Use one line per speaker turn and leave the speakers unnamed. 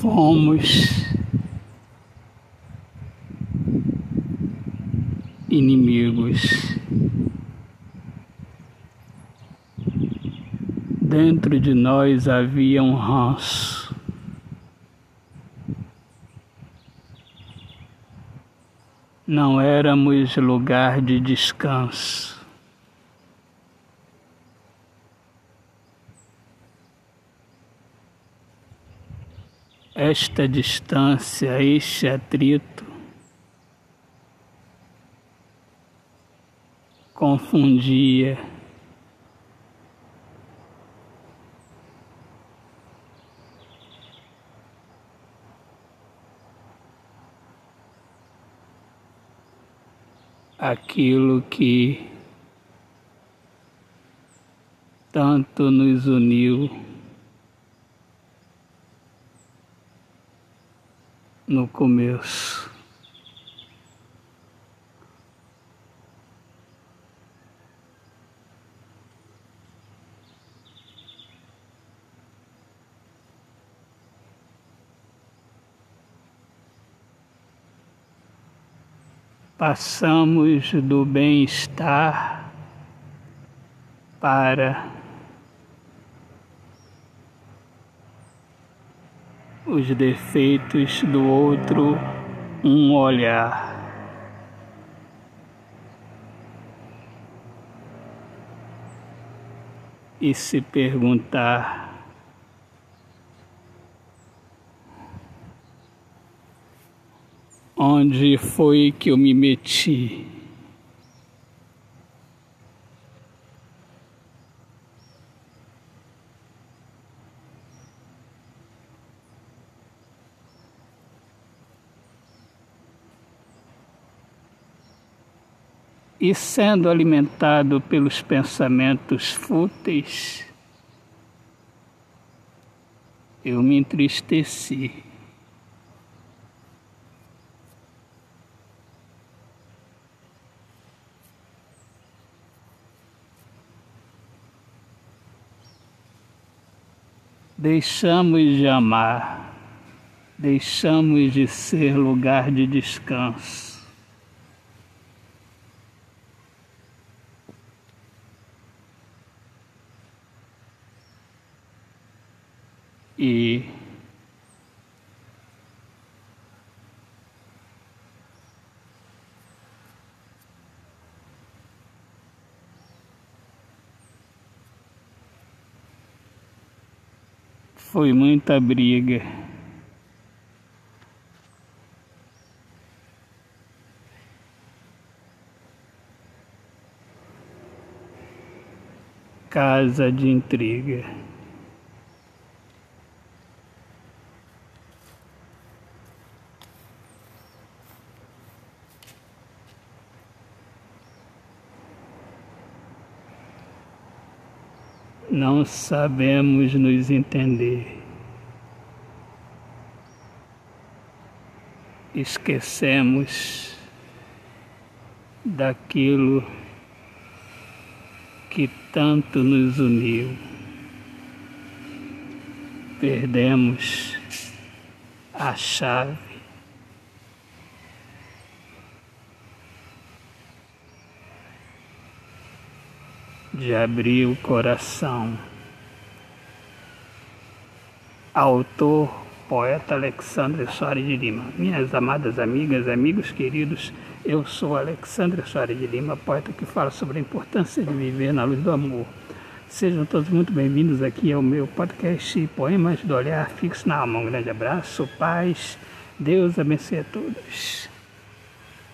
fomos inimigos. Dentro de nós havia um ranço. Não éramos lugar de descanso. Esta distância, este atrito, confundia. Aquilo que tanto nos uniu. No começo. Passamos do bem-estar para os defeitos do outro um olhar. E se perguntar onde foi que eu me meti. E sendo alimentado pelos pensamentos fúteis, eu me entristeci. Deixamos de amar, deixamos de ser lugar de descanso. E foi muita briga. Casa de intriga. Não sabemos nos entender. Esquecemos daquilo que tanto nos uniu. Perdemos a chave de abrir o coração. Autor, poeta Alexandre Soares de Lima. Minhas amadas amigas, amigos queridos, eu sou Alexandre Soares de Lima, poeta que fala sobre a importância de viver na luz do amor. Sejam todos muito bem-vindos aqui ao meu podcast Poemas do Olhar Fixo na Alma. Um grande abraço, paz, Deus abençoe a todos.